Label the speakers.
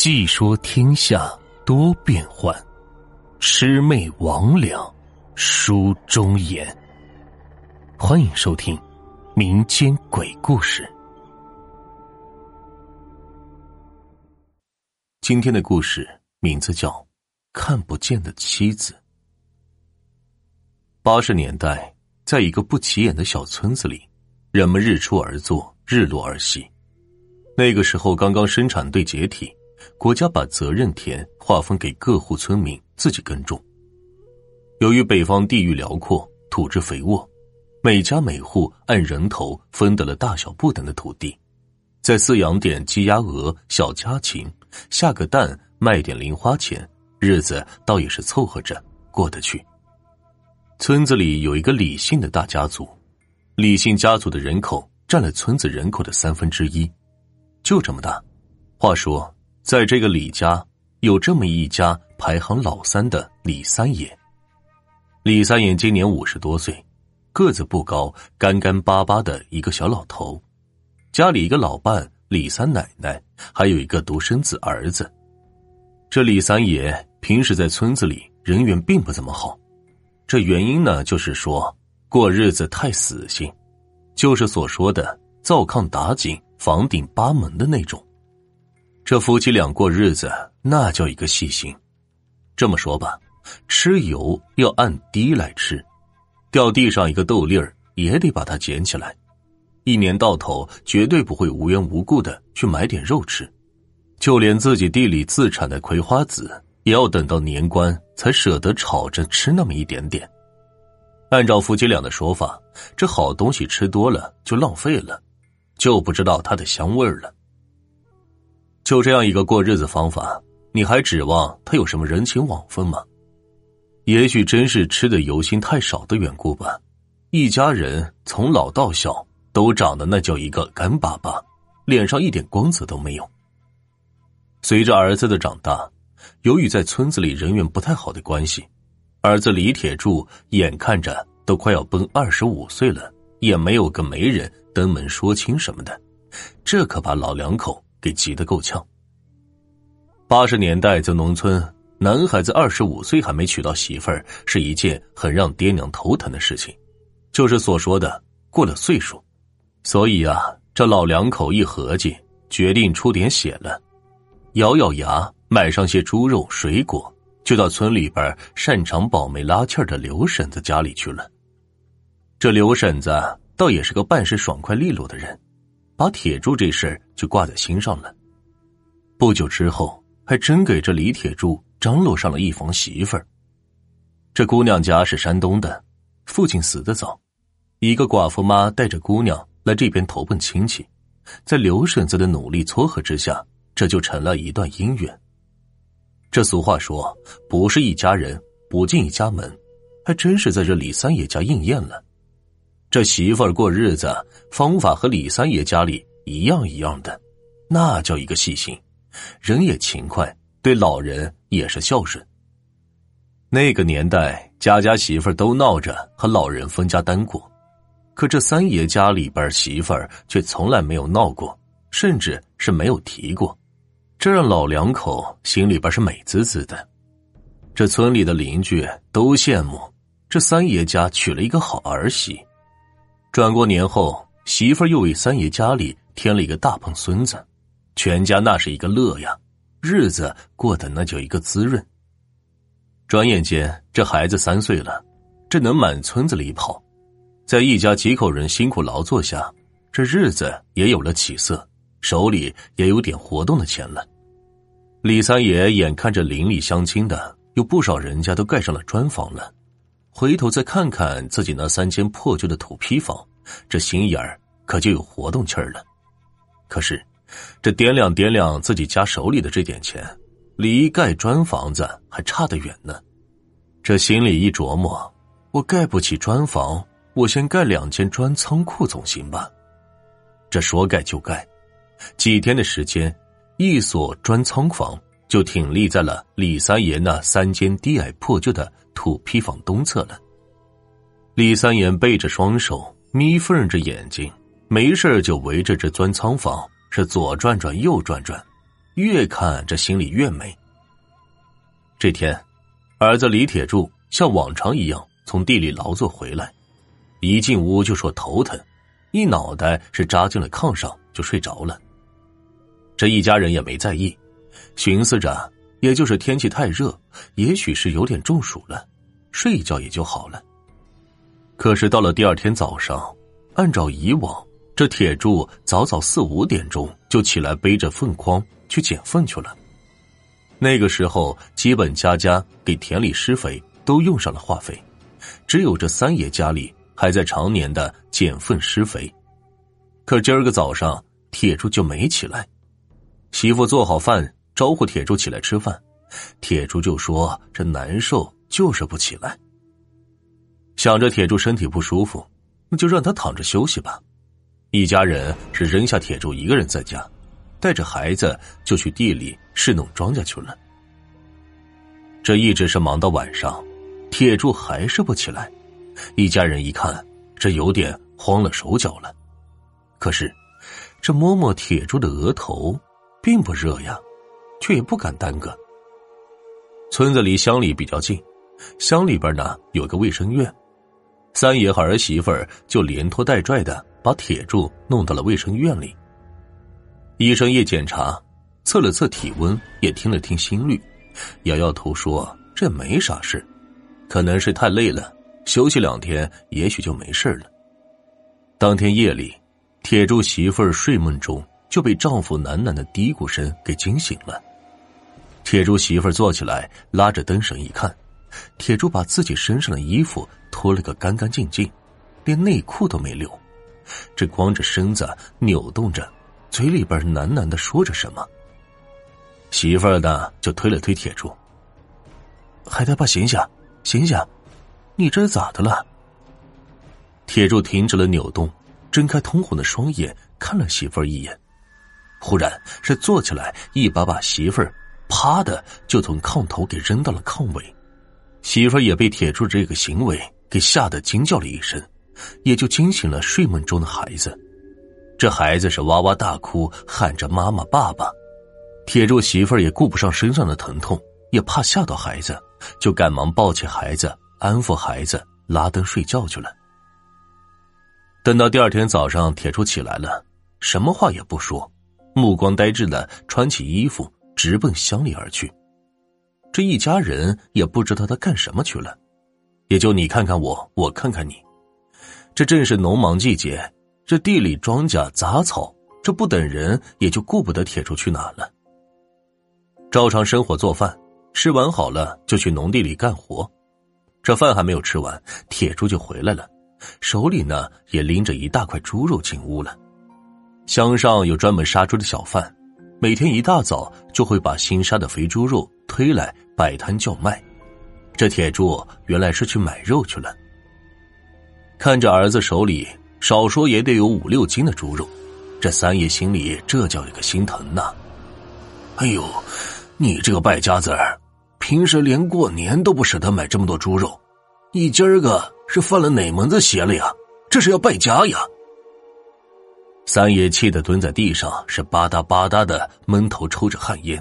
Speaker 1: 细说天下多变幻，魑魅魍魉书中言。欢迎收听民间鬼故事。今天的故事名字叫《看不见的妻子》。八十年代，在一个不起眼的小村子里，人们日出而作，日落而息。那个时候，刚刚生产队解体。国家把责任田划分给各户村民自己耕种。由于北方地域辽阔，土质肥沃，每家每户按人头分得了大小不等的土地，再饲养点鸡鸭鹅、小家禽，下个蛋卖点零花钱，日子倒也是凑合着过得去。村子里有一个李姓的大家族，李姓家族的人口占了村子人口的三分之一，就这么大。话说。在这个李家，有这么一家排行老三的李三爷。李三爷今年五十多岁，个子不高，干干巴巴的一个小老头。家里一个老伴李三奶奶，还有一个独生子儿子。这李三爷平时在村子里人缘并不怎么好，这原因呢，就是说过日子太死性，就是所说的灶炕打井、房顶扒门的那种。这夫妻俩过日子，那叫一个细心。这么说吧，吃油要按滴来吃，掉地上一个豆粒儿也得把它捡起来。一年到头绝对不会无缘无故的去买点肉吃，就连自己地里自产的葵花籽，也要等到年关才舍得炒着吃那么一点点。按照夫妻俩的说法，这好东西吃多了就浪费了，就不知道它的香味儿了。就这样一个过日子方法，你还指望他有什么人情往分吗？也许真是吃的油心太少的缘故吧。一家人从老到小都长得那叫一个干巴巴，脸上一点光泽都没有。随着儿子的长大，由于在村子里人缘不太好的关系，儿子李铁柱眼看着都快要奔二十五岁了，也没有个媒人登门说亲什么的，这可把老两口。给急得够呛。八十年代在农村，男孩子二十五岁还没娶到媳妇儿，是一件很让爹娘头疼的事情，就是所说的过了岁数。所以啊，这老两口一合计，决定出点血了，咬咬牙买上些猪肉、水果，就到村里边擅长保媒拉气儿的刘婶子家里去了。这刘婶子倒也是个办事爽快利落的人。把铁柱这事就挂在心上了。不久之后，还真给这李铁柱张罗上了一房媳妇儿。这姑娘家是山东的，父亲死的早，一个寡妇妈带着姑娘来这边投奔亲戚，在刘婶子的努力撮合之下，这就成了一段姻缘。这俗话说，不是一家人不进一家门，还真是在这李三爷家应验了。这媳妇儿过日子方法和李三爷家里一样一样的，那叫一个细心，人也勤快，对老人也是孝顺。那个年代，家家媳妇儿都闹着和老人分家单过，可这三爷家里边媳妇儿却从来没有闹过，甚至是没有提过，这让老两口心里边是美滋滋的。这村里的邻居都羡慕这三爷家娶了一个好儿媳。转过年后，媳妇又为三爷家里添了一个大胖孙子，全家那是一个乐呀，日子过得那叫一个滋润。转眼间，这孩子三岁了，这能满村子里跑，在一家几口人辛苦劳作下，这日子也有了起色，手里也有点活动的钱了。李三爷眼看着邻里乡亲的有不少人家都盖上了砖房了。回头再看看自己那三间破旧的土坯房，这心眼儿可就有活动气儿了。可是，这掂量掂量自己家手里的这点钱，离盖砖房子还差得远呢。这心里一琢磨，我盖不起砖房，我先盖两间砖仓库总行吧？这说盖就盖，几天的时间，一所砖仓房就挺立在了李三爷那三间低矮破旧的。土坯房东侧了。李三爷背着双手，眯缝着眼睛，没事就围着这砖仓房是左转转右转转，越看这心里越美。这天，儿子李铁柱像往常一样从地里劳作回来，一进屋就说头疼，一脑袋是扎进了炕上就睡着了。这一家人也没在意，寻思着也就是天气太热，也许是有点中暑了，睡一觉也就好了。可是到了第二天早上，按照以往，这铁柱早早四五点钟就起来背着粪筐去捡粪去了。那个时候，基本家家给田里施肥都用上了化肥，只有这三爷家里还在常年的捡粪施肥。可今儿个早上，铁柱就没起来。媳妇做好饭，招呼铁柱起来吃饭，铁柱就说：“这难受，就是不起来。”想着铁柱身体不舒服，那就让他躺着休息吧。一家人是扔下铁柱一个人在家，带着孩子就去地里侍弄庄稼去了。这一直是忙到晚上，铁柱还是不起来。一家人一看，这有点慌了手脚了。可是，这摸摸铁柱的额头。并不热呀，却也不敢耽搁。村子离乡里比较近，乡里边呢有个卫生院，三爷和儿媳妇儿就连拖带拽的把铁柱弄到了卫生院里。医生一检查，测了测体温，也听了听心率，摇摇头说：“这没啥事，可能是太累了，休息两天也许就没事了。”当天夜里，铁柱媳妇儿睡梦中。就被丈夫喃喃的嘀咕声给惊醒了。铁柱媳妇坐起来，拉着灯绳一看，铁柱把自己身上的衣服脱了个干干净净，连内裤都没留，这光着身子扭动着，嘴里边喃喃的说着什么。媳妇儿呢，就推了推铁柱：“海大爸，醒醒，醒醒，你这是咋的了？”铁柱停止了扭动，睁开通红的双眼，看了媳妇儿一眼。忽然是坐起来，一把把媳妇儿，啪的就从炕头给扔到了炕尾。媳妇也被铁柱这个行为给吓得惊叫了一声，也就惊醒了睡梦中的孩子。这孩子是哇哇大哭，喊着妈妈、爸爸。铁柱媳妇也顾不上身上的疼痛，也怕吓到孩子，就赶忙抱起孩子，安抚孩子，拉灯睡觉去了。等到第二天早上，铁柱起来了，什么话也不说。目光呆滞的穿起衣服，直奔乡里而去。这一家人也不知道他干什么去了，也就你看看我，我看看你。这正是农忙季节，这地里庄稼杂草，这不等人，也就顾不得铁柱去哪了。照常生火做饭，吃完好了就去农地里干活。这饭还没有吃完，铁柱就回来了，手里呢也拎着一大块猪肉进屋了。乡上有专门杀猪的小贩，每天一大早就会把新杀的肥猪肉推来摆摊叫卖。这铁柱原来是去买肉去了。看着儿子手里少说也得有五六斤的猪肉，这三爷心里这叫一个心疼呐！哎呦，你这个败家子儿，平时连过年都不舍得买这么多猪肉，你今儿个是犯了哪门子邪了呀？这是要败家呀！三爷气得蹲在地上，是吧嗒吧嗒的闷头抽着旱烟。